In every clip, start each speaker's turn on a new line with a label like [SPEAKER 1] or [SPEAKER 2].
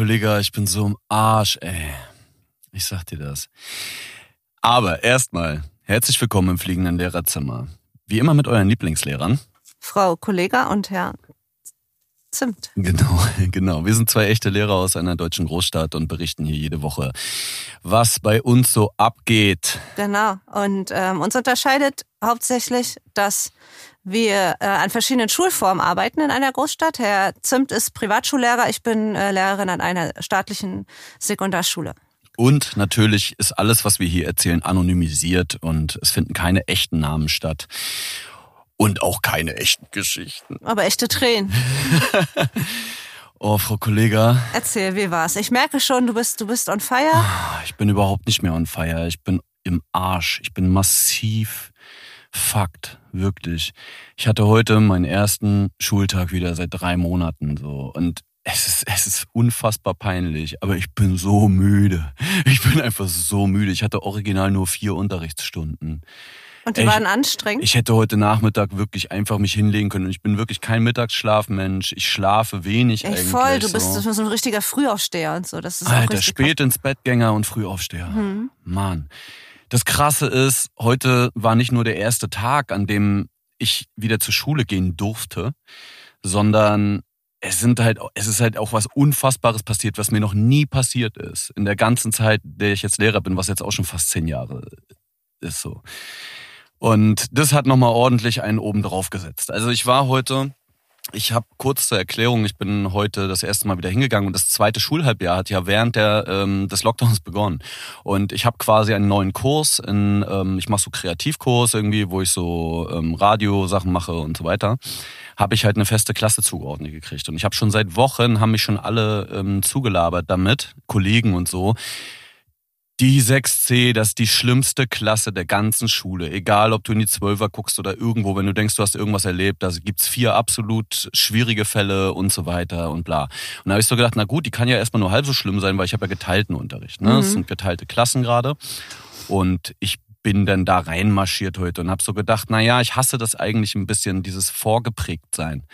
[SPEAKER 1] Kollege, ich bin so im Arsch, ey. Ich sag dir das. Aber erstmal, herzlich willkommen im fliegenden Lehrerzimmer. Wie immer mit euren Lieblingslehrern.
[SPEAKER 2] Frau Kollega und Herr Zimt.
[SPEAKER 1] Genau, genau. Wir sind zwei echte Lehrer aus einer deutschen Großstadt und berichten hier jede Woche, was bei uns so abgeht.
[SPEAKER 2] Genau. Und ähm, uns unterscheidet hauptsächlich, dass wir äh, an verschiedenen Schulformen arbeiten in einer Großstadt. Herr Zimt ist Privatschullehrer, ich bin äh, Lehrerin an einer staatlichen Sekundarschule.
[SPEAKER 1] Und natürlich ist alles, was wir hier erzählen, anonymisiert und es finden keine echten Namen statt. Und auch keine echten Geschichten.
[SPEAKER 2] Aber echte Tränen.
[SPEAKER 1] oh, Frau Kollega.
[SPEAKER 2] Erzähl, wie war's? Ich merke schon, du bist, du bist on fire.
[SPEAKER 1] Ah, ich bin überhaupt nicht mehr on fire. Ich bin im Arsch. Ich bin massiv Fakt, wirklich. Ich hatte heute meinen ersten Schultag wieder seit drei Monaten so und es ist, es ist unfassbar peinlich, aber ich bin so müde. Ich bin einfach so müde. Ich hatte original nur vier Unterrichtsstunden.
[SPEAKER 2] Und die ich, waren anstrengend?
[SPEAKER 1] Ich hätte heute Nachmittag wirklich einfach mich hinlegen können. Und ich bin wirklich kein Mittagsschlafmensch. Ich schlafe wenig Ey, eigentlich.
[SPEAKER 2] Voll, du bist so. so ein richtiger Frühaufsteher und so. Das ist
[SPEAKER 1] Alter, spät ins Bettgänger und Frühaufsteher. Mhm. Mann. Das Krasse ist, heute war nicht nur der erste Tag, an dem ich wieder zur Schule gehen durfte, sondern es sind halt, es ist halt auch was Unfassbares passiert, was mir noch nie passiert ist. In der ganzen Zeit, der ich jetzt Lehrer bin, was jetzt auch schon fast zehn Jahre ist so. Und das hat nochmal ordentlich einen oben drauf gesetzt. Also ich war heute ich habe kurz zur Erklärung, ich bin heute das erste Mal wieder hingegangen und das zweite Schulhalbjahr hat ja während der, ähm, des Lockdowns begonnen. Und ich habe quasi einen neuen Kurs, in, ähm, ich mache so Kreativkurs irgendwie, wo ich so ähm, Radiosachen mache und so weiter, habe ich halt eine feste Klasse zugeordnet gekriegt. Und ich habe schon seit Wochen, haben mich schon alle ähm, zugelabert damit, Kollegen und so, die 6C, das ist die schlimmste Klasse der ganzen Schule. Egal, ob du in die Zwölfer guckst oder irgendwo, wenn du denkst, du hast irgendwas erlebt, da gibt's vier absolut schwierige Fälle und so weiter und bla. Und da habe ich so gedacht, na gut, die kann ja erstmal nur halb so schlimm sein, weil ich habe ja geteilten Unterricht. Ne? Mhm. Das sind geteilte Klassen gerade. Und ich bin dann da reinmarschiert heute und habe so gedacht, na ja, ich hasse das eigentlich ein bisschen, dieses vorgeprägt sein.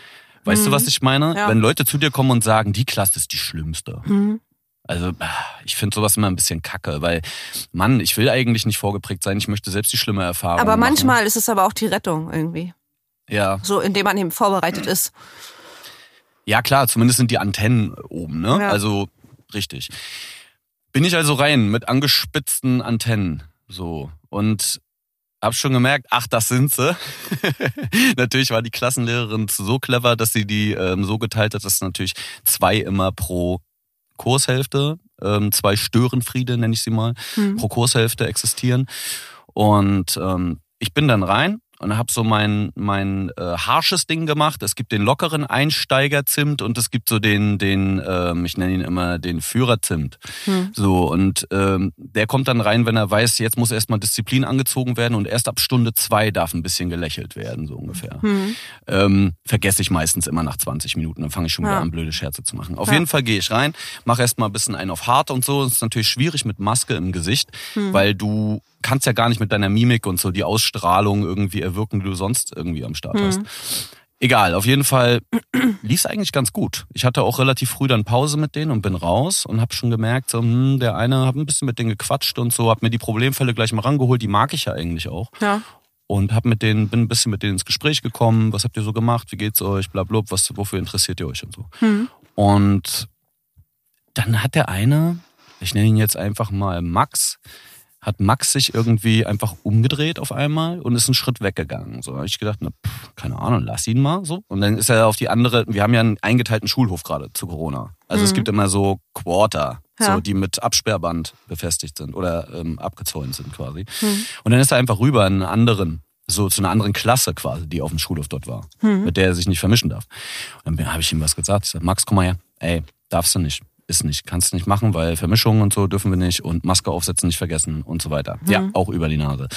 [SPEAKER 1] Weißt mhm. du, was ich meine? Ja. Wenn Leute zu dir kommen und sagen, die Klasse ist die schlimmste. Mhm. Also ich finde sowas immer ein bisschen kacke, weil Mann, ich will eigentlich nicht vorgeprägt sein, ich möchte selbst die schlimme Erfahrung
[SPEAKER 2] Aber manchmal
[SPEAKER 1] machen.
[SPEAKER 2] ist es aber auch die Rettung irgendwie.
[SPEAKER 1] Ja.
[SPEAKER 2] So, indem man eben vorbereitet ist.
[SPEAKER 1] Ja klar, zumindest sind die Antennen oben, ne? Ja. Also richtig. Bin ich also rein mit angespitzten Antennen, so und hab schon gemerkt, ach, das sind sie. natürlich war die Klassenlehrerin so clever, dass sie die ähm, so geteilt hat, dass natürlich zwei immer pro Kurshälfte, ähm, zwei Störenfriede nenne ich sie mal, mhm. pro Kurshälfte existieren. Und ähm, ich bin dann rein und habe so mein mein äh, harsches Ding gemacht. Es gibt den lockeren Einsteigerzimt und es gibt so den den ähm, ich nenne ihn immer den Führerzimt. Hm. So und ähm, der kommt dann rein, wenn er weiß, jetzt muss erstmal Disziplin angezogen werden und erst ab Stunde zwei darf ein bisschen gelächelt werden so ungefähr. Hm. Ähm, vergesse ich meistens immer nach 20 Minuten, dann fange ich schon ja. wieder an blöde Scherze zu machen. Auf ja. jeden Fall gehe ich rein, mache erstmal ein bisschen einen auf hart und so. Es ist natürlich schwierig mit Maske im Gesicht, hm. weil du kannst ja gar nicht mit deiner Mimik und so die Ausstrahlung irgendwie erwirken, die du sonst irgendwie am Start hast. Mhm. Egal, auf jeden Fall lief es eigentlich ganz gut. Ich hatte auch relativ früh dann Pause mit denen und bin raus und habe schon gemerkt, so, hm, der eine hat ein bisschen mit denen gequatscht und so, hab mir die Problemfälle gleich mal rangeholt, die mag ich ja eigentlich auch. Ja. Und hab mit denen, bin ein bisschen mit denen ins Gespräch gekommen, was habt ihr so gemacht, wie geht's euch, blablabla, was, wofür interessiert ihr euch und so. Mhm. Und dann hat der eine, ich nenne ihn jetzt einfach mal Max, hat Max sich irgendwie einfach umgedreht auf einmal und ist einen Schritt weggegangen. So habe ich gedacht, na, pff, keine Ahnung, lass ihn mal so. Und dann ist er auf die andere, wir haben ja einen eingeteilten Schulhof gerade zu Corona. Also mhm. es gibt immer so Quarter, ja. so, die mit Absperrband befestigt sind oder ähm, abgezäunt sind quasi. Mhm. Und dann ist er einfach rüber in einen anderen so zu einer anderen Klasse quasi, die auf dem Schulhof dort war, mhm. mit der er sich nicht vermischen darf. Und dann habe ich ihm was gesagt. Ich sage, Max, komm mal her. Ey, darfst du nicht ist nicht, kannst nicht machen, weil Vermischungen und so dürfen wir nicht und Maske aufsetzen nicht vergessen und so weiter. Mhm. Ja, auch über die Nase.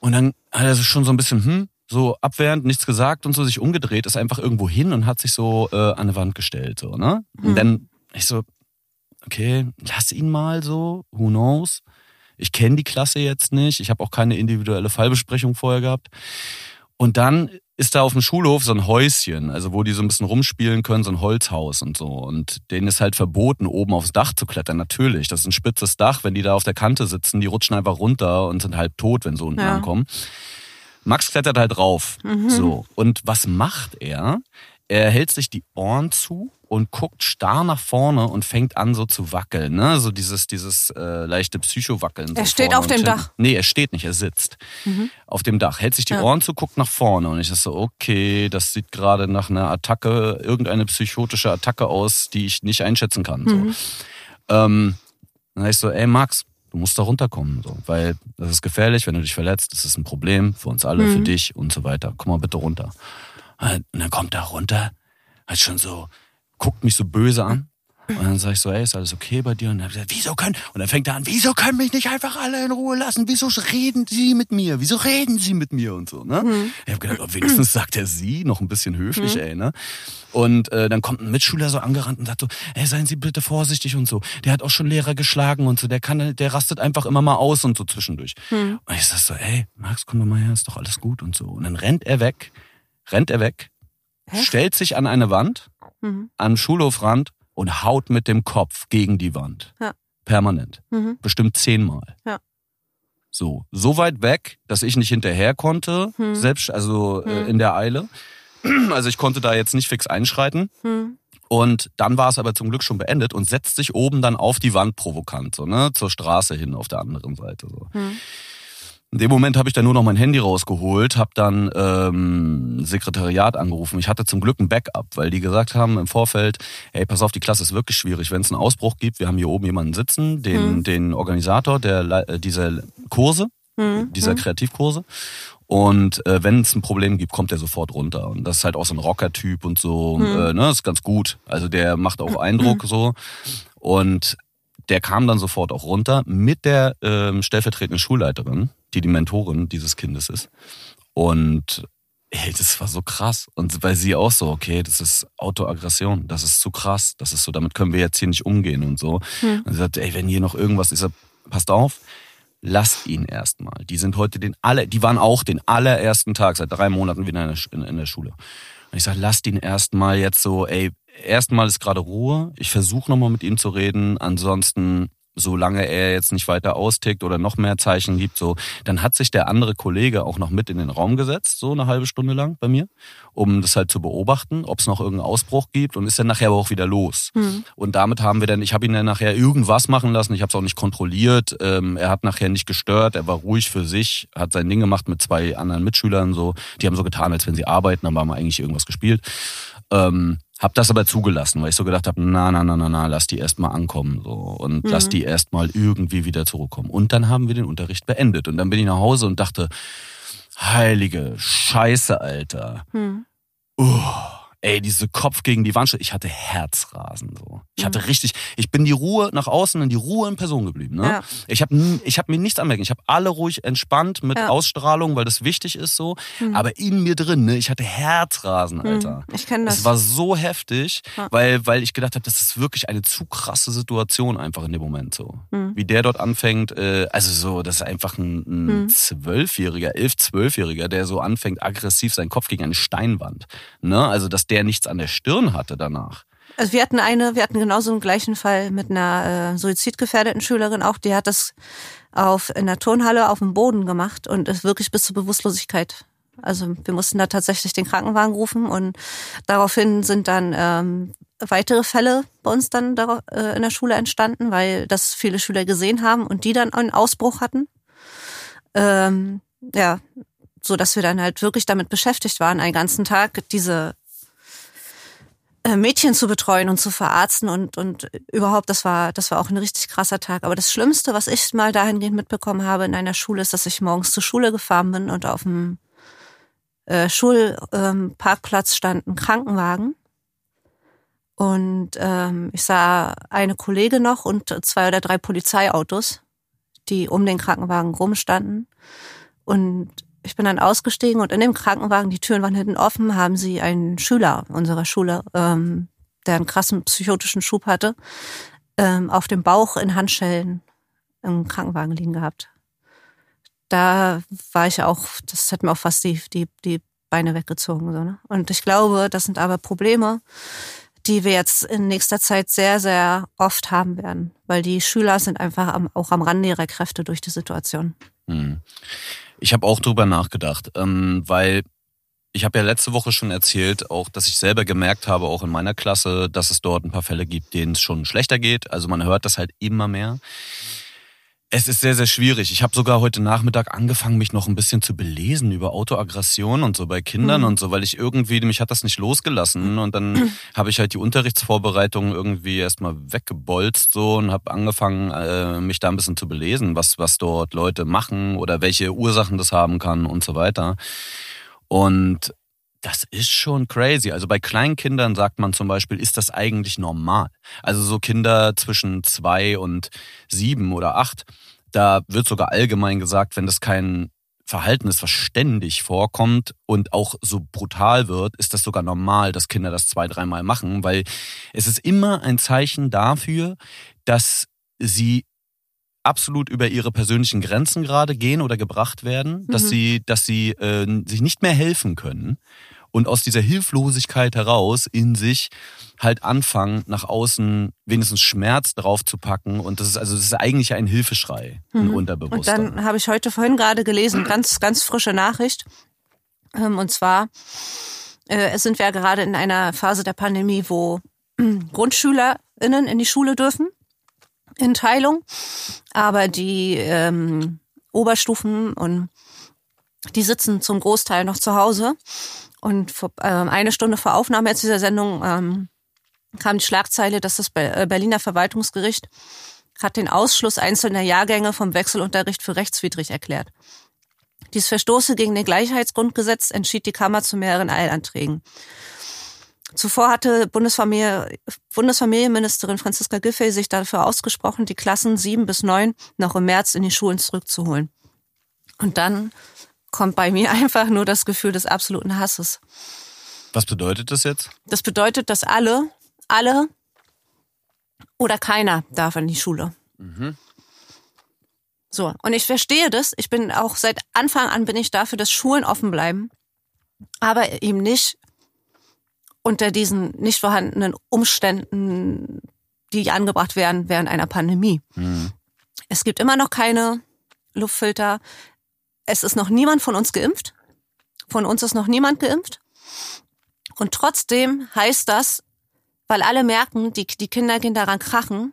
[SPEAKER 1] Und dann hat er schon so ein bisschen, hm, so abwehrend, nichts gesagt und so, sich umgedreht, ist einfach irgendwo hin und hat sich so äh, an eine Wand gestellt, so, ne? Mhm. Und dann, ich so, okay, lass ihn mal so, who knows? Ich kenne die Klasse jetzt nicht, ich habe auch keine individuelle Fallbesprechung vorher gehabt. Und dann ist da auf dem Schulhof so ein Häuschen, also wo die so ein bisschen rumspielen können, so ein Holzhaus und so. Und denen ist halt verboten, oben aufs Dach zu klettern. Natürlich, das ist ein spitzes Dach. Wenn die da auf der Kante sitzen, die rutschen einfach runter und sind halb tot, wenn sie unten ja. ankommen. Max klettert halt rauf. Mhm. So. Und was macht er? Er hält sich die Ohren zu und guckt starr nach vorne und fängt an so zu wackeln, ne? So dieses dieses äh, leichte Psycho-Wackeln.
[SPEAKER 2] Er so steht auf dem Dach.
[SPEAKER 1] Nee, er steht nicht, er sitzt mhm. auf dem Dach, hält sich die ja. Ohren zu, guckt nach vorne und ich dachte so, okay, das sieht gerade nach einer Attacke, irgendeine psychotische Attacke aus, die ich nicht einschätzen kann. Mhm. So. Ähm, dann sag ich so, ey Max, du musst da runterkommen, so, weil das ist gefährlich, wenn du dich verletzt, das ist ein Problem für uns alle, mhm. für dich und so weiter. Komm mal bitte runter. Und dann kommt er runter, hat schon so guckt mich so böse an. Und dann sage ich so, ey, ist alles okay bei dir? Und dann sagt, wieso können, und dann fängt er an, wieso können mich nicht einfach alle in Ruhe lassen? Wieso reden Sie mit mir? Wieso reden Sie mit mir und so, ne? Mhm. Ich habe gedacht, oh, wenigstens sagt er Sie, noch ein bisschen höflich, mhm. ey, ne? Und äh, dann kommt ein Mitschüler so angerannt und sagt so, ey, seien Sie bitte vorsichtig und so. Der hat auch schon Lehrer geschlagen und so, der kann, der rastet einfach immer mal aus und so zwischendurch. Mhm. Und ich sag so, ey, Max, komm doch mal her, ist doch alles gut und so. Und dann rennt er weg, rennt er weg, Hä? stellt sich an eine Wand mhm. am Schulhofrand und haut mit dem Kopf gegen die Wand. Ja. Permanent. Mhm. Bestimmt zehnmal. Ja. So, so weit weg, dass ich nicht hinterher konnte, mhm. selbst, also äh, mhm. in der Eile. Also ich konnte da jetzt nicht fix einschreiten. Mhm. Und dann war es aber zum Glück schon beendet und setzt sich oben dann auf die Wand provokant, so, ne, zur Straße hin auf der anderen Seite. So. Mhm. In dem Moment habe ich dann nur noch mein Handy rausgeholt, habe dann ähm, Sekretariat angerufen. Ich hatte zum Glück ein Backup, weil die gesagt haben im Vorfeld, hey, pass auf, die Klasse ist wirklich schwierig. Wenn es einen Ausbruch gibt, wir haben hier oben jemanden sitzen, den, mhm. den Organisator der äh, dieser Kurse, mhm. dieser hm. Kreativkurse. Und äh, wenn es ein Problem gibt, kommt er sofort runter. Und das ist halt auch so ein Rocker-Typ und so. Mhm. Äh, ne, ist ganz gut. Also der macht auch Eindruck so. Und der kam dann sofort auch runter mit der ähm, stellvertretenden Schulleiterin die die Mentorin dieses Kindes ist. Und ey, das war so krass. Und weil sie auch so, okay, das ist Autoaggression, das ist zu krass, das ist so, damit können wir jetzt hier nicht umgehen und so. Hm. Und sie sagt, ey, wenn hier noch irgendwas ist, passt auf, lasst ihn erstmal. Die sind heute den alle, die waren auch den allerersten Tag seit drei Monaten wieder in der, in der Schule. Und ich sage, lasst ihn erstmal jetzt so, ey, erstmal ist gerade Ruhe. Ich versuche nochmal mit ihm zu reden. Ansonsten solange er jetzt nicht weiter austickt oder noch mehr Zeichen gibt, so, dann hat sich der andere Kollege auch noch mit in den Raum gesetzt, so eine halbe Stunde lang bei mir, um das halt zu beobachten, ob es noch irgendeinen Ausbruch gibt und ist dann nachher aber auch wieder los. Mhm. Und damit haben wir dann, ich habe ihn dann nachher irgendwas machen lassen, ich habe es auch nicht kontrolliert, ähm, er hat nachher nicht gestört, er war ruhig für sich, hat sein Ding gemacht mit zwei anderen Mitschülern, so, die haben so getan, als wenn sie arbeiten, dann haben wir eigentlich irgendwas gespielt. Ähm, hab das aber zugelassen, weil ich so gedacht habe, na, na, na, na, na, lass die erstmal ankommen so und mhm. lass die erstmal irgendwie wieder zurückkommen. Und dann haben wir den Unterricht beendet. Und dann bin ich nach Hause und dachte, heilige Scheiße, Alter. Mhm. Uh, ey, diese Kopf gegen die Wand, ich hatte Herzrasen so. Ich hatte mhm. richtig, ich bin die Ruhe nach außen in die Ruhe in Person geblieben. Ne? Ja. Ich habe ich hab mir nichts anmerken. Ich habe alle ruhig entspannt mit ja. Ausstrahlung, weil das wichtig ist so. Mhm. Aber in mir drin, ne, ich hatte Herzrasen, mhm. Alter.
[SPEAKER 2] Mhm. Ich kenne das.
[SPEAKER 1] Es war so heftig, ja. weil, weil ich gedacht habe, das ist wirklich eine zu krasse Situation einfach in dem Moment so. Mhm. Wie der dort anfängt, äh, also so, das ist einfach ein, mhm. Zwölfjähriger, elf, zwölfjähriger, der so anfängt, aggressiv seinen Kopf gegen eine Steinwand. Ne? Also, der nichts an der Stirn hatte danach.
[SPEAKER 2] Also wir hatten eine, wir hatten genauso einen gleichen Fall mit einer äh, suizidgefährdeten Schülerin auch, die hat das auf in der Turnhalle auf dem Boden gemacht und ist wirklich bis zur Bewusstlosigkeit. Also wir mussten da tatsächlich den Krankenwagen rufen und daraufhin sind dann ähm, weitere Fälle bei uns dann darauf, äh, in der Schule entstanden, weil das viele Schüler gesehen haben und die dann einen Ausbruch hatten. Ähm, ja, so dass wir dann halt wirklich damit beschäftigt waren, einen ganzen Tag diese Mädchen zu betreuen und zu verarzten und, und überhaupt, das war, das war auch ein richtig krasser Tag. Aber das Schlimmste, was ich mal dahingehend mitbekommen habe in einer Schule, ist, dass ich morgens zur Schule gefahren bin und auf dem äh, Schulparkplatz ähm, stand ein Krankenwagen. Und ähm, ich sah eine Kollegin noch und zwei oder drei Polizeiautos, die um den Krankenwagen rumstanden. Und ich bin dann ausgestiegen und in dem Krankenwagen, die Türen waren hinten offen, haben sie einen Schüler unserer Schule, ähm, der einen krassen psychotischen Schub hatte, ähm, auf dem Bauch in Handschellen im Krankenwagen liegen gehabt. Da war ich auch, das hat mir auch fast die, die, die Beine weggezogen. So, ne? Und ich glaube, das sind aber Probleme, die wir jetzt in nächster Zeit sehr, sehr oft haben werden, weil die Schüler sind einfach am, auch am Rande ihrer Kräfte durch die Situation. Hm.
[SPEAKER 1] Ich habe auch drüber nachgedacht, ähm, weil ich habe ja letzte Woche schon erzählt, auch, dass ich selber gemerkt habe, auch in meiner Klasse, dass es dort ein paar Fälle gibt, denen es schon schlechter geht. Also man hört das halt immer mehr. Es ist sehr, sehr schwierig. Ich habe sogar heute Nachmittag angefangen, mich noch ein bisschen zu belesen über Autoaggression und so bei Kindern mhm. und so, weil ich irgendwie, mich hat das nicht losgelassen und dann habe ich halt die Unterrichtsvorbereitung irgendwie erstmal weggebolzt so und habe angefangen, äh, mich da ein bisschen zu belesen, was, was dort Leute machen oder welche Ursachen das haben kann und so weiter. Und das ist schon crazy. Also bei Kleinkindern sagt man zum Beispiel, ist das eigentlich normal? Also so Kinder zwischen zwei und sieben oder acht, da wird sogar allgemein gesagt, wenn das kein Verhalten ist, was ständig vorkommt und auch so brutal wird, ist das sogar normal, dass Kinder das zwei, dreimal machen, weil es ist immer ein Zeichen dafür, dass sie absolut über ihre persönlichen Grenzen gerade gehen oder gebracht werden, mhm. dass sie, dass sie äh, sich nicht mehr helfen können und aus dieser Hilflosigkeit heraus in sich halt anfangen, nach außen wenigstens Schmerz drauf zu packen. Und das ist also das ist eigentlich ein Hilfeschrei, ein mhm. Unterbewusstsein.
[SPEAKER 2] Und dann habe ich heute vorhin gerade gelesen, ganz, ganz frische Nachricht. Ähm, und zwar äh, sind wir ja gerade in einer Phase der Pandemie, wo GrundschülerInnen in die Schule dürfen in Teilung, aber die ähm, Oberstufen und die sitzen zum Großteil noch zu Hause. Und vor, äh, eine Stunde vor Aufnahme jetzt dieser Sendung ähm, kam die Schlagzeile, dass das äh, Berliner Verwaltungsgericht hat den Ausschluss einzelner Jahrgänge vom Wechselunterricht für rechtswidrig erklärt. Dies verstoße gegen den Gleichheitsgrundgesetz, entschied die Kammer zu mehreren Eilanträgen. Zuvor hatte Bundesfamilie, Bundesfamilienministerin Franziska Giffey sich dafür ausgesprochen, die Klassen sieben bis neun noch im März in die Schulen zurückzuholen. Und dann kommt bei mir einfach nur das Gefühl des absoluten Hasses.
[SPEAKER 1] Was bedeutet das jetzt?
[SPEAKER 2] Das bedeutet, dass alle, alle oder keiner darf in die Schule. Mhm. So, und ich verstehe das. Ich bin auch seit Anfang an bin ich dafür, dass Schulen offen bleiben, aber eben nicht unter diesen nicht vorhandenen Umständen, die angebracht werden während einer Pandemie. Mhm. Es gibt immer noch keine Luftfilter. Es ist noch niemand von uns geimpft. Von uns ist noch niemand geimpft. Und trotzdem heißt das, weil alle merken, die, die Kinder gehen daran krachen,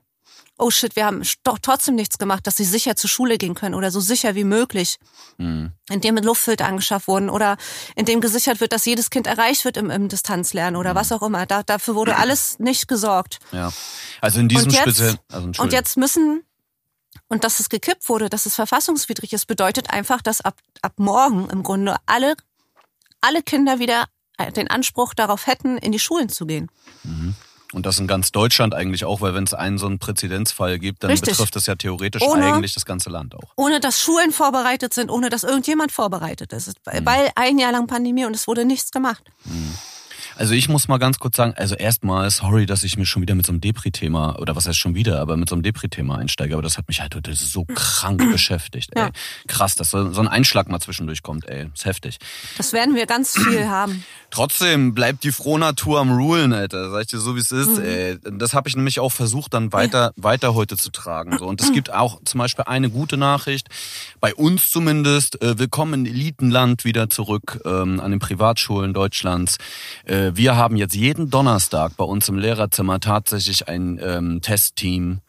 [SPEAKER 2] oh shit, wir haben doch trotzdem nichts gemacht, dass sie sicher zur Schule gehen können oder so sicher wie möglich, mhm. indem mit Luftfilter angeschafft wurden oder indem gesichert wird, dass jedes Kind erreicht wird im, im Distanzlernen oder mhm. was auch immer. Da, dafür wurde alles nicht gesorgt.
[SPEAKER 1] Ja, also in diesem speziellen. Also
[SPEAKER 2] und jetzt müssen und dass es gekippt wurde, dass es verfassungswidrig ist, bedeutet einfach, dass ab, ab morgen im Grunde alle, alle Kinder wieder den Anspruch darauf hätten, in die Schulen zu gehen.
[SPEAKER 1] Mhm. Und das in ganz Deutschland eigentlich auch, weil wenn es einen so einen Präzedenzfall gibt, dann Richtig. betrifft das ja theoretisch ohne, eigentlich das ganze Land auch.
[SPEAKER 2] Ohne dass Schulen vorbereitet sind, ohne dass irgendjemand vorbereitet ist. Mhm. Weil ein Jahr lang Pandemie und es wurde nichts gemacht. Mhm.
[SPEAKER 1] Also ich muss mal ganz kurz sagen, also erstmal, sorry, dass ich mir schon wieder mit so einem Depri-Thema, oder was heißt schon wieder, aber mit so einem Depri-Thema einsteige, aber das hat mich halt heute so krank beschäftigt, ey. Ja. Krass, dass so ein Einschlag mal zwischendurch kommt, ey. ist heftig.
[SPEAKER 2] Das werden wir ganz viel haben.
[SPEAKER 1] Trotzdem bleibt die Frohnatur am Rulen, Alter. Sag ich dir so, wie es ist, mhm. ey. Das habe ich nämlich auch versucht, dann weiter, ja. weiter heute zu tragen. So. Und es gibt auch zum Beispiel eine gute Nachricht. Bei uns zumindest, äh, willkommen in Elitenland wieder zurück ähm, an den Privatschulen Deutschlands. Äh, wir haben jetzt jeden Donnerstag bei uns im Lehrerzimmer tatsächlich ein ähm, Testteam,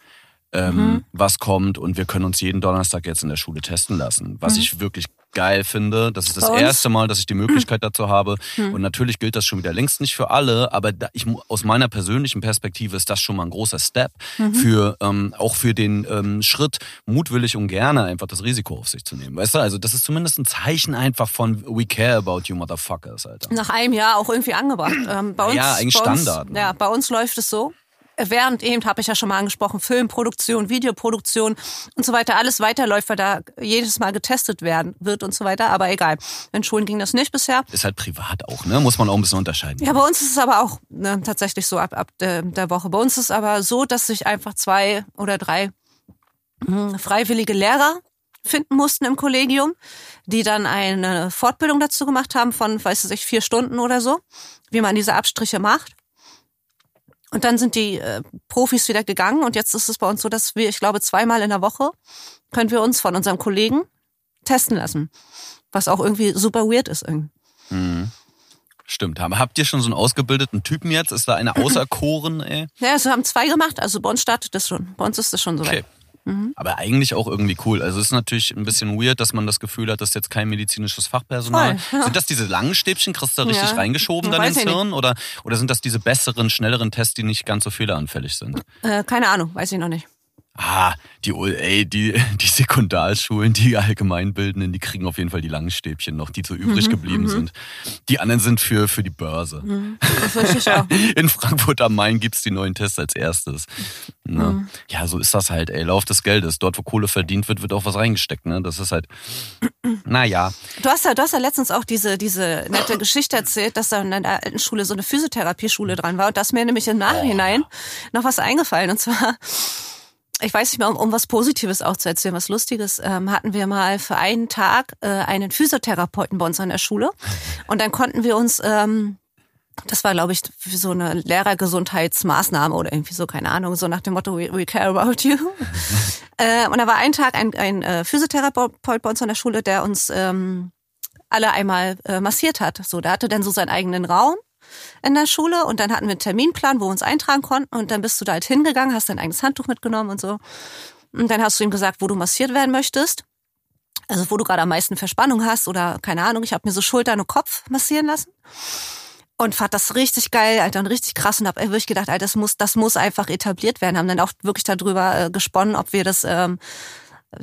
[SPEAKER 1] ähm, mhm. was kommt und wir können uns jeden Donnerstag jetzt in der Schule testen lassen, was mhm. ich wirklich geil finde. Das ist das erste Mal, dass ich die Möglichkeit dazu habe. Mhm. Und natürlich gilt das schon wieder längst nicht für alle, aber da, ich, aus meiner persönlichen Perspektive ist das schon mal ein großer Step mhm. für ähm, auch für den ähm, Schritt, mutwillig und gerne einfach das Risiko auf sich zu nehmen. Weißt du, also das ist zumindest ein Zeichen einfach von We care about you motherfuckers, Alter.
[SPEAKER 2] Nach einem Jahr auch irgendwie angebracht. Ähm, bei uns,
[SPEAKER 1] ja, eigentlich Standard.
[SPEAKER 2] Uns, ne? Ja, bei uns läuft es so während eben, habe ich ja schon mal angesprochen, Filmproduktion, Videoproduktion und so weiter, alles weiterläuft, weil da jedes Mal getestet werden wird und so weiter. Aber egal. In Schulen ging das nicht bisher.
[SPEAKER 1] Ist halt privat auch, ne? Muss man auch ein bisschen unterscheiden.
[SPEAKER 2] Ja, bei uns ist es aber auch ne, tatsächlich so ab, ab der, der Woche. Bei uns ist es aber so, dass sich einfach zwei oder drei mh, hm, freiwillige Lehrer finden mussten im Kollegium, die dann eine Fortbildung dazu gemacht haben von, weiß ich, vier Stunden oder so, wie man diese Abstriche macht. Und dann sind die äh, Profis wieder gegangen und jetzt ist es bei uns so, dass wir, ich glaube, zweimal in der Woche können wir uns von unserem Kollegen testen lassen. Was auch irgendwie super weird ist irgendwie.
[SPEAKER 1] Mhm. Stimmt. Habt ihr schon so einen ausgebildeten Typen jetzt? Ist da einer auserkoren, ey?
[SPEAKER 2] Ja, also haben zwei gemacht. Also bei uns startet das schon. Bei uns ist das schon so
[SPEAKER 1] okay. Mhm. Aber eigentlich auch irgendwie cool. Also es ist natürlich ein bisschen weird, dass man das Gefühl hat, dass jetzt kein medizinisches Fachpersonal. Voll, ja. Sind das diese langen Stäbchen, kriegst du da richtig ja. reingeschoben dann ins Hirn? Oder, oder sind das diese besseren, schnelleren Tests, die nicht ganz so fehleranfällig sind?
[SPEAKER 2] Äh, keine Ahnung, weiß ich noch nicht.
[SPEAKER 1] Ah, die, ey, die, die Sekundarschulen, die Allgemeinbildenden, die kriegen auf jeden Fall die langen Stäbchen noch, die so übrig mhm, geblieben mhm. sind. Die anderen sind für, für die Börse. Mhm, das ich auch. In Frankfurt am Main gibt's die neuen Tests als erstes. Ne? Mhm. Ja, so ist das halt, ey. Lauf des Geldes. Dort, wo Kohle verdient wird, wird auch was reingesteckt, ne? Das ist halt, naja.
[SPEAKER 2] Du hast ja, du hast ja letztens auch diese, diese nette Geschichte erzählt, dass da in der alten Schule so eine Physiotherapieschule dran war und das mir nämlich im Nachhinein oh. noch was eingefallen. Und zwar, ich weiß nicht mehr, um, um was Positives auch zu erzählen, was Lustiges, ähm, hatten wir mal für einen Tag äh, einen Physiotherapeuten bei uns an der Schule. Und dann konnten wir uns, ähm, das war, glaube ich, für so eine Lehrergesundheitsmaßnahme oder irgendwie so, keine Ahnung, so nach dem Motto, we, we care about you. äh, und da war ein Tag ein, ein äh, Physiotherapeut bei uns an der Schule, der uns ähm, alle einmal äh, massiert hat. So, der hatte dann so seinen eigenen Raum in der Schule und dann hatten wir einen Terminplan, wo wir uns eintragen konnten und dann bist du da halt hingegangen, hast dein eigenes Handtuch mitgenommen und so. Und dann hast du ihm gesagt, wo du massiert werden möchtest. Also wo du gerade am meisten Verspannung hast oder keine Ahnung, ich habe mir so Schultern und Kopf massieren lassen. Und fand das richtig geil, Alter, und richtig krass und hab wirklich gedacht, Alter, das muss, das muss einfach etabliert werden. Haben dann auch wirklich darüber äh, gesponnen, ob wir das ähm,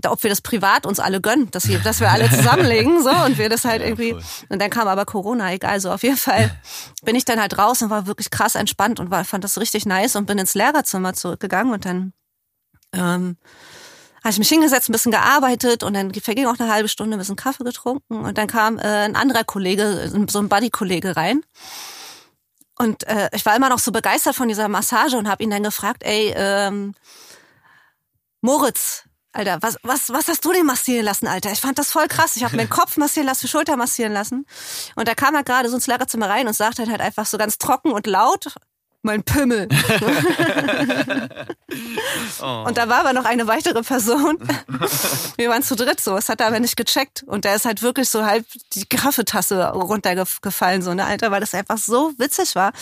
[SPEAKER 2] ob wir das privat uns alle gönnen, dass wir, dass wir alle zusammenlegen so und wir das halt irgendwie. Und dann kam aber Corona, egal. So auf jeden Fall bin ich dann halt raus und war wirklich krass entspannt und war, fand das richtig nice und bin ins Lehrerzimmer zurückgegangen und dann ähm, habe ich mich hingesetzt, ein bisschen gearbeitet und dann verging auch eine halbe Stunde, ein bisschen Kaffee getrunken und dann kam äh, ein anderer Kollege, so ein Buddy-Kollege rein. Und äh, ich war immer noch so begeistert von dieser Massage und habe ihn dann gefragt, ey, ähm, Moritz, Alter, was, was, was hast du denn massieren lassen, Alter? Ich fand das voll krass. Ich habe meinen Kopf massieren lassen, die Schulter massieren lassen. Und da kam er gerade so ins Lehrerzimmer rein und sagte halt einfach so ganz trocken und laut, mein Pimmel. oh. Und da war aber noch eine weitere Person. Wir waren zu dritt so. Es hat er aber nicht gecheckt. Und da ist halt wirklich so halb die Kaffeetasse runtergefallen, so, ne, Alter, weil das einfach so witzig war.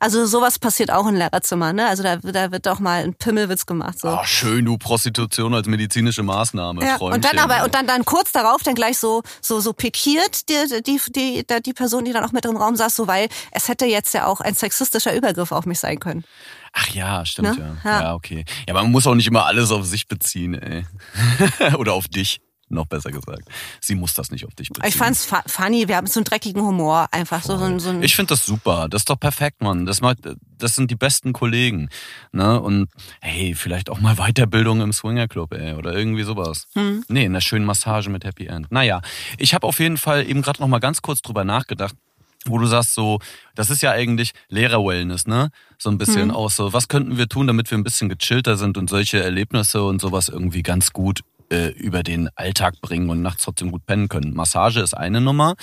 [SPEAKER 2] Also sowas passiert auch in Lehrerzimmern, ne? Also da, da wird doch mal ein Pimmelwitz gemacht, so.
[SPEAKER 1] Ach, schön, du Prostitution als medizinische Maßnahme.
[SPEAKER 2] Ja, und dann aber, und dann, dann kurz darauf dann gleich so, so, so pikiert die, die, die, die, die Person, die dann auch mit im Raum saß, so, weil es hätte jetzt ja auch ein sexistischer Übergriff auf mich sein können.
[SPEAKER 1] Ach ja, stimmt ne? ja. ja. ja. okay. Ja, man muss auch nicht immer alles auf sich beziehen, ey. Oder auf dich. Noch besser gesagt. Sie muss das nicht auf dich beziehen.
[SPEAKER 2] Ich fand's funny, wir haben so einen dreckigen Humor, einfach so, so, so ein
[SPEAKER 1] Ich finde das super. Das ist doch perfekt, Mann. Das, macht, das sind die besten Kollegen. Ne? Und hey, vielleicht auch mal Weiterbildung im Swingerclub, ey, oder irgendwie sowas. Hm. Nee, in einer schönen Massage mit Happy End. Naja, ich habe auf jeden Fall eben gerade noch mal ganz kurz drüber nachgedacht wo du sagst so, das ist ja eigentlich Lehrer-Wellness, ne? So ein bisschen mhm. auch so, was könnten wir tun, damit wir ein bisschen gechillter sind und solche Erlebnisse und sowas irgendwie ganz gut äh, über den Alltag bringen und nachts trotzdem gut pennen können. Massage ist eine Nummer,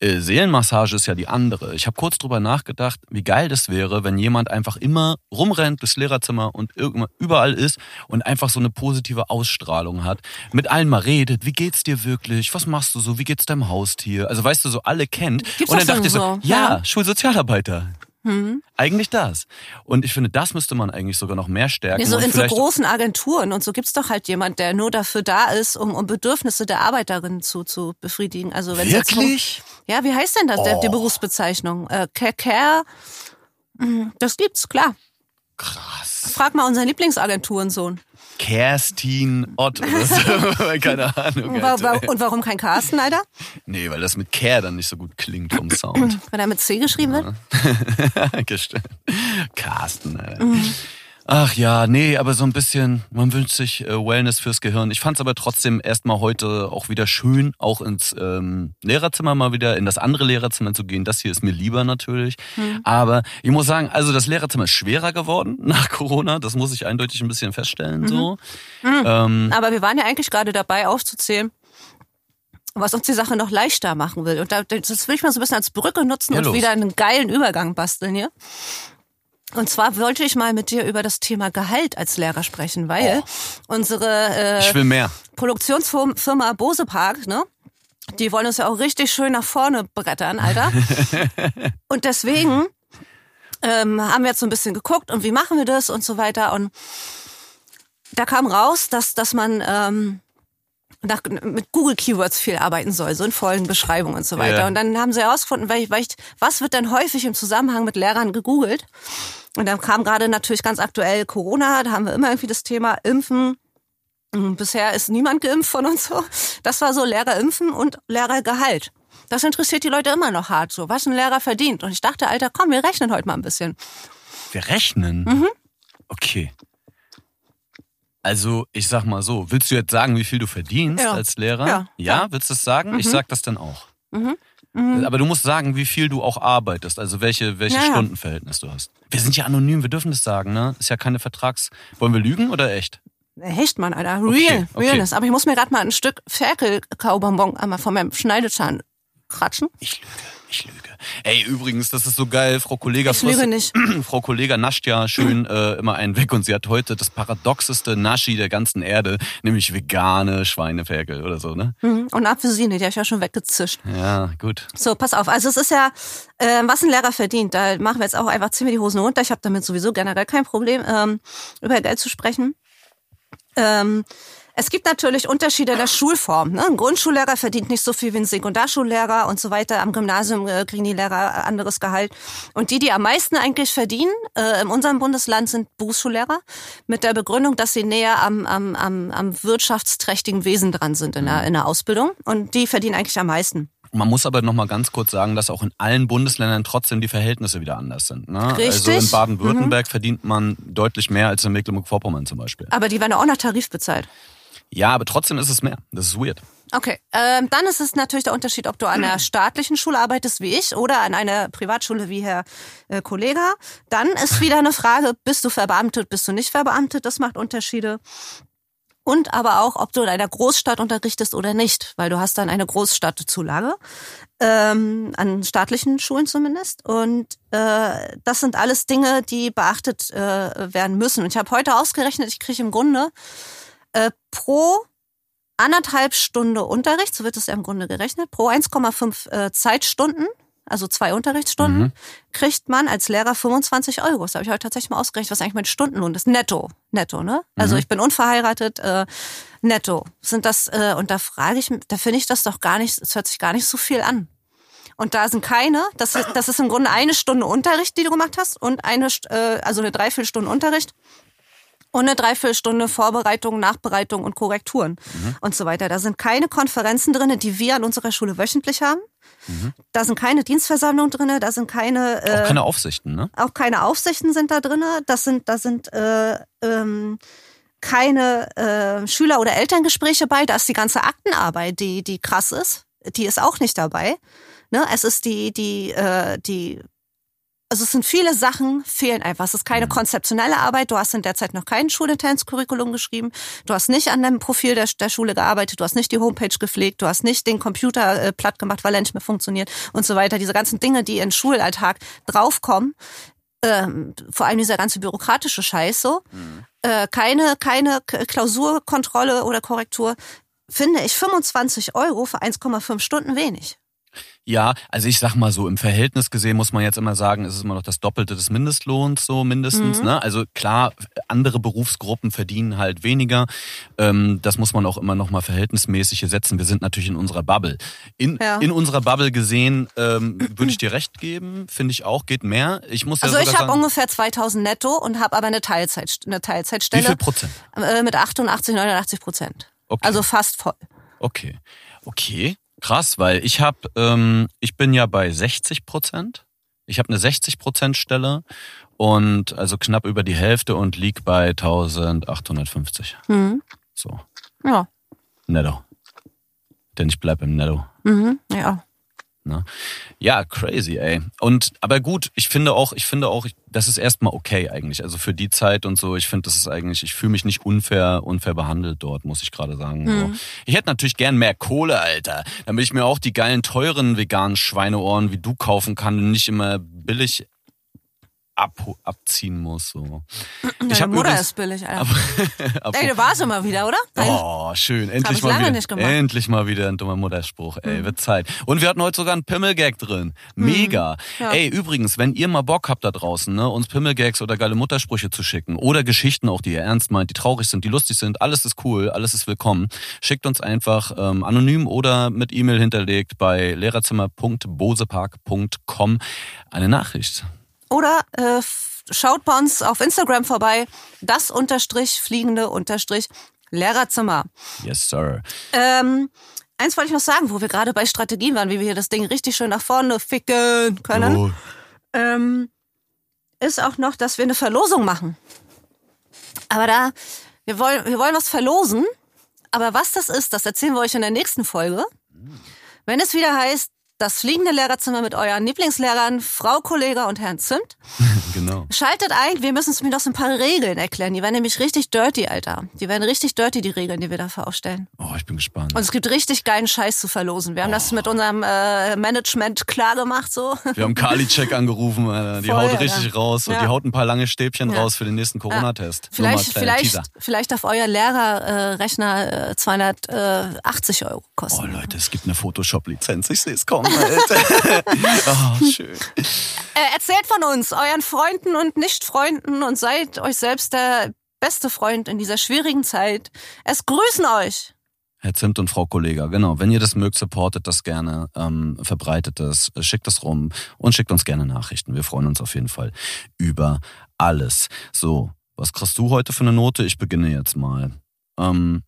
[SPEAKER 1] äh, Seelenmassage ist ja die andere. Ich habe kurz drüber nachgedacht, wie geil das wäre, wenn jemand einfach immer rumrennt durchs Lehrerzimmer und überall ist und einfach so eine positive Ausstrahlung hat. Mit allen mal redet, wie geht's dir wirklich? Was machst du so? Wie geht's deinem Haustier? Also weißt du, so alle kennt.
[SPEAKER 2] Gibt's und dann dachte ich so, ja,
[SPEAKER 1] ja, Schulsozialarbeiter. Mhm. Eigentlich das. Und ich finde, das müsste man eigentlich sogar noch mehr stärken.
[SPEAKER 2] Nee, so in so großen Agenturen und so gibt's doch halt jemand, der nur dafür da ist, um, um Bedürfnisse der Arbeiterinnen zu, zu befriedigen. Also wenn
[SPEAKER 1] Wirklich?
[SPEAKER 2] Um, ja, wie heißt denn das, oh. der, die Berufsbezeichnung? Äh, Care, Care, hm, das gibt's, klar.
[SPEAKER 1] Krass.
[SPEAKER 2] Frag mal unseren Lieblingsagenturensohn.
[SPEAKER 1] Kerstin Ott oder so. Keine Ahnung.
[SPEAKER 2] Und, wa und warum kein Carsten, Alter?
[SPEAKER 1] Nee, weil das mit Care dann nicht so gut klingt vom Sound.
[SPEAKER 2] Weil er mit C geschrieben wird?
[SPEAKER 1] Carsten, Alter. Mhm. Ach ja, nee, aber so ein bisschen, man wünscht sich äh, Wellness fürs Gehirn. Ich fand es aber trotzdem erstmal heute auch wieder schön, auch ins ähm, Lehrerzimmer mal wieder, in das andere Lehrerzimmer zu gehen. Das hier ist mir lieber natürlich. Hm. Aber ich muss sagen, also das Lehrerzimmer ist schwerer geworden nach Corona. Das muss ich eindeutig ein bisschen feststellen. Mhm. so.
[SPEAKER 2] Mhm. Ähm, aber wir waren ja eigentlich gerade dabei aufzuzählen, was uns die Sache noch leichter machen will. Und das will ich mal so ein bisschen als Brücke nutzen ja, und wieder einen geilen Übergang basteln hier. Und zwar wollte ich mal mit dir über das Thema Gehalt als Lehrer sprechen, weil oh. unsere
[SPEAKER 1] äh.
[SPEAKER 2] Produktionsfirma Bose Park, ne? Die wollen uns ja auch richtig schön nach vorne brettern, Alter. und deswegen ähm, haben wir jetzt so ein bisschen geguckt und wie machen wir das und so weiter. Und da kam raus, dass, dass man ähm, nach, mit Google Keywords viel arbeiten soll, so in Folgenbeschreibung und so weiter. Ja. Und dann haben sie herausgefunden, weil ich, weil ich, was wird denn häufig im Zusammenhang mit Lehrern gegoogelt? Und dann kam gerade natürlich ganz aktuell Corona, da haben wir immer irgendwie das Thema Impfen. Bisher ist niemand geimpft von uns so. Das war so Lehrer impfen und Lehrergehalt. Das interessiert die Leute immer noch hart so, was ein Lehrer verdient. Und ich dachte, Alter, komm, wir rechnen heute mal ein bisschen.
[SPEAKER 1] Wir rechnen? Mhm. Okay. Also, ich sag mal so, willst du jetzt sagen, wie viel du verdienst ja. als Lehrer? Ja. ja. willst du es sagen? Mhm. Ich sag das dann auch. Mhm. Mhm. Aber du musst sagen, wie viel du auch arbeitest, also welche, welche ja, Stundenverhältnis du hast. Wir sind ja anonym, wir dürfen das sagen, ne? Ist ja keine Vertrags. Wollen wir lügen oder echt?
[SPEAKER 2] Echt, Mann, Alter. Real. Okay, okay. Realness. Aber ich muss mir gerade mal ein Stück Ferkel-Kaubonbon einmal von meinem Schneidezahn kratschen.
[SPEAKER 1] Ich lüge, ich lüge. Ey, übrigens, das ist so geil. Frau Kollega,
[SPEAKER 2] ich lüge nicht.
[SPEAKER 1] Frau Kollega nascht ja schön äh, immer einen weg und sie hat heute das paradoxeste Naschi der ganzen Erde, nämlich vegane Schweineferkel oder so, ne?
[SPEAKER 2] Mhm. Und Apfelsine, die habe ich ja schon weggezischt.
[SPEAKER 1] Ja, gut.
[SPEAKER 2] So, pass auf. Also es ist ja, äh, was ein Lehrer verdient. Da machen wir jetzt auch einfach ziemlich die Hosen runter. Ich habe damit sowieso generell kein Problem, ähm, über Geld zu sprechen. Ähm, es gibt natürlich Unterschiede in der Schulform. Ne? Ein Grundschullehrer verdient nicht so viel wie ein Sekundarschullehrer und so weiter. Am Gymnasium äh, kriegen die Lehrer anderes Gehalt. Und die, die am meisten eigentlich verdienen äh, in unserem Bundesland, sind Berufsschullehrer. Mit der Begründung, dass sie näher am, am, am, am wirtschaftsträchtigen Wesen dran sind in der, in der Ausbildung. Und die verdienen eigentlich am meisten.
[SPEAKER 1] Man muss aber noch mal ganz kurz sagen, dass auch in allen Bundesländern trotzdem die Verhältnisse wieder anders sind. Ne?
[SPEAKER 2] Richtig.
[SPEAKER 1] Also in Baden-Württemberg mhm. verdient man deutlich mehr als in Mecklenburg-Vorpommern zum Beispiel.
[SPEAKER 2] Aber die werden auch nach Tarif bezahlt.
[SPEAKER 1] Ja, aber trotzdem ist es mehr. Das ist weird.
[SPEAKER 2] Okay, ähm, dann ist es natürlich der Unterschied, ob du an einer staatlichen Schule arbeitest wie ich oder an einer Privatschule wie Herr äh, Kollege. Dann ist wieder eine Frage, bist du verbeamtet, bist du nicht verbeamtet? Das macht Unterschiede. Und aber auch, ob du in einer Großstadt unterrichtest oder nicht, weil du hast dann eine Großstadtzulage, ähm, an staatlichen Schulen zumindest. Und äh, das sind alles Dinge, die beachtet äh, werden müssen. Und ich habe heute ausgerechnet, ich kriege im Grunde äh, pro anderthalb Stunde Unterricht, so wird es ja im Grunde gerechnet, pro 1,5 äh, Zeitstunden, also zwei Unterrichtsstunden, mhm. kriegt man als Lehrer 25 Euro. Das habe ich heute tatsächlich mal ausgerechnet, was eigentlich mein Stundenlohn ist. Netto. Netto, ne? Also mhm. ich bin unverheiratet, äh, netto. Sind das, äh, und da frage ich, da finde ich das doch gar nicht, es hört sich gar nicht so viel an. Und da sind keine, das ist, das ist im Grunde eine Stunde Unterricht, die du gemacht hast, und eine, äh, also eine Dreiviertelstunde Unterricht und eine Dreiviertelstunde Vorbereitung, Nachbereitung und Korrekturen mhm. und so weiter. Da sind keine Konferenzen drinne, die wir an unserer Schule wöchentlich haben. Mhm. Da sind keine Dienstversammlungen drinne, da sind keine
[SPEAKER 1] äh, auch keine Aufsichten, ne?
[SPEAKER 2] Auch keine Aufsichten sind da drinne. Das sind da sind äh, ähm, keine äh, Schüler- oder Elterngespräche bei. Da ist die ganze Aktenarbeit, die die krass ist, die ist auch nicht dabei. Ne? Es ist die die äh, die also es sind viele Sachen, fehlen einfach. Es ist keine mhm. konzeptionelle Arbeit. Du hast in der Zeit noch kein schulinternes Curriculum geschrieben. Du hast nicht an dem Profil der, der, Schule gearbeitet. Du hast nicht die Homepage gepflegt. Du hast nicht den Computer äh, platt gemacht, weil er nicht mehr funktioniert und so weiter. Diese ganzen Dinge, die in Schulalltag draufkommen. Ähm, vor allem dieser ganze bürokratische Scheiß so. Mhm. Äh, keine, keine Klausurkontrolle oder Korrektur. Finde ich 25 Euro für 1,5 Stunden wenig.
[SPEAKER 1] Ja, also ich sag mal so, im Verhältnis gesehen muss man jetzt immer sagen, es ist immer noch das Doppelte des Mindestlohns, so mindestens. Mhm. Ne? Also klar, andere Berufsgruppen verdienen halt weniger. Ähm, das muss man auch immer noch mal verhältnismäßig setzen. Wir sind natürlich in unserer Bubble. In, ja. in unserer Bubble gesehen ähm, würde ich dir recht geben, finde ich auch, geht mehr. Ich muss
[SPEAKER 2] also
[SPEAKER 1] ja
[SPEAKER 2] ich habe ungefähr 2000 netto und habe aber eine, Teilzeit, eine Teilzeitstelle.
[SPEAKER 1] Wie viel Prozent?
[SPEAKER 2] Äh, mit 88, 89 Prozent. Okay. Also fast voll.
[SPEAKER 1] Okay. Okay. Krass, weil ich habe, ähm, ich bin ja bei 60 Prozent. Ich habe eine 60 Prozent Stelle und also knapp über die Hälfte und lieg bei 1850. Mhm. So.
[SPEAKER 2] Ja.
[SPEAKER 1] Netto. Denn ich bleib im Netto.
[SPEAKER 2] Mhm. Ja.
[SPEAKER 1] Ne? Ja, crazy, ey. Und aber gut, ich finde auch, ich finde auch, das ist erstmal okay eigentlich. Also für die Zeit und so, ich finde, das ist eigentlich, ich fühle mich nicht unfair, unfair behandelt dort, muss ich gerade sagen. Mhm. So. Ich hätte natürlich gern mehr Kohle, Alter. Damit ich mir auch die geilen, teuren veganen Schweineohren wie du kaufen kann und nicht immer billig ab, abziehen muss. So.
[SPEAKER 2] Deine ich Mutter übrigens, ist billig, Alter. Ab, Ey, du warst immer wieder, oder?
[SPEAKER 1] Oh, schön. Endlich mal wieder. Endlich mal wieder ein dummer Mutterspruch. Ey, mhm. wird Zeit. Und wir hatten heute sogar einen Pimmelgag drin. Mhm. Mega. Mhm. Ja. Ey, übrigens, wenn ihr mal Bock habt da draußen, ne, uns Pimmelgags oder geile Muttersprüche zu schicken oder Geschichten auch, die ihr ernst meint, die traurig sind, die lustig sind, alles ist cool, alles ist willkommen. Schickt uns einfach ähm, anonym oder mit E-Mail hinterlegt bei lehrerzimmer.bosepark.com eine Nachricht.
[SPEAKER 2] Oder äh, schaut bei uns auf Instagram vorbei, das unterstrich fliegende unterstrich Lehrerzimmer.
[SPEAKER 1] Yes, sir.
[SPEAKER 2] Ähm, eins wollte ich noch sagen, wo wir gerade bei Strategien waren, wie wir hier das Ding richtig schön nach vorne ficken können. Oh. Ähm, ist auch noch, dass wir eine Verlosung machen. Aber da, wir wollen, wir wollen was verlosen. Aber was das ist, das erzählen wir euch in der nächsten Folge. Wenn es wieder heißt, das fliegende Lehrerzimmer mit euren Lieblingslehrern, Frau Kollege und Herrn Zimt.
[SPEAKER 1] genau.
[SPEAKER 2] Schaltet ein, wir müssen es mir noch so ein paar Regeln erklären. Die werden nämlich richtig dirty, Alter. Die werden richtig dirty, die Regeln, die wir dafür aufstellen.
[SPEAKER 1] Oh, ich bin gespannt.
[SPEAKER 2] Und es gibt richtig geilen Scheiß zu verlosen. Wir haben oh. das mit unserem äh, Management klar gemacht, so.
[SPEAKER 1] Wir haben Kali-Check angerufen, Alter. die Voll, haut richtig ja. raus und ja. die haut ein paar lange Stäbchen ja. raus für den nächsten Corona-Test.
[SPEAKER 2] Vielleicht, vielleicht, vielleicht darf euer Lehrerrechner äh, 280 Euro kosten.
[SPEAKER 1] Oh Leute, es gibt eine Photoshop-Lizenz. Ich sehe es kommen. Alter. oh, schön.
[SPEAKER 2] Äh, erzählt von uns, euren Freunden und Nicht-Freunden und seid euch selbst der beste Freund in dieser schwierigen Zeit. Es grüßen euch.
[SPEAKER 1] Herr Zimt und Frau Kollega, genau. Wenn ihr das mögt, supportet das gerne, ähm, verbreitet es, schickt es rum und schickt uns gerne Nachrichten. Wir freuen uns auf jeden Fall über alles. So, was kriegst du heute für eine Note? Ich beginne jetzt mal. Ähm,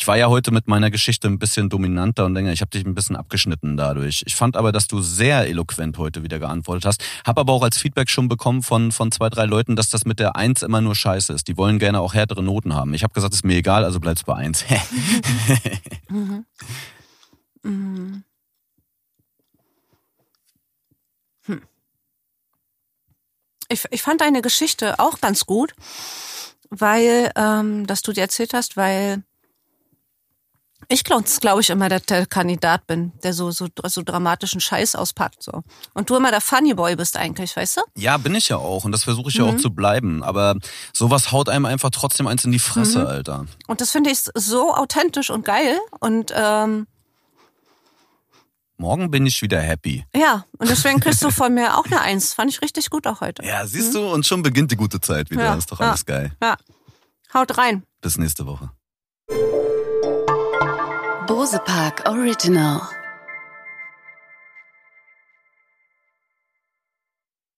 [SPEAKER 1] ich war ja heute mit meiner Geschichte ein bisschen dominanter und länger. Ich habe dich ein bisschen abgeschnitten dadurch. Ich fand aber, dass du sehr eloquent heute wieder geantwortet hast. Hab aber auch als Feedback schon bekommen von, von zwei, drei Leuten, dass das mit der Eins immer nur scheiße ist. Die wollen gerne auch härtere Noten haben. Ich habe gesagt, ist mir egal, also bleibst bei Eins. mhm. Mhm.
[SPEAKER 2] Hm. Ich, ich fand deine Geschichte auch ganz gut, weil, ähm, dass du dir erzählt hast, weil ich glaube glaub ich immer, dass der Kandidat bin, der so, so, so dramatischen Scheiß auspackt. So. Und du immer der Funny Boy bist eigentlich, weißt du?
[SPEAKER 1] Ja, bin ich ja auch. Und das versuche ich mhm. ja auch mhm. zu bleiben. Aber sowas haut einem einfach trotzdem eins in die Fresse, mhm. Alter.
[SPEAKER 2] Und das finde ich so authentisch und geil. Und ähm,
[SPEAKER 1] Morgen bin ich wieder happy.
[SPEAKER 2] Ja, und deswegen kriegst du von mir auch eine Eins. Fand ich richtig gut auch heute.
[SPEAKER 1] Ja, siehst mhm. du, und schon beginnt die gute Zeit wieder. Ja, ist doch alles
[SPEAKER 2] ja,
[SPEAKER 1] geil.
[SPEAKER 2] Ja. Haut rein.
[SPEAKER 1] Bis nächste Woche.
[SPEAKER 3] Bose Park Original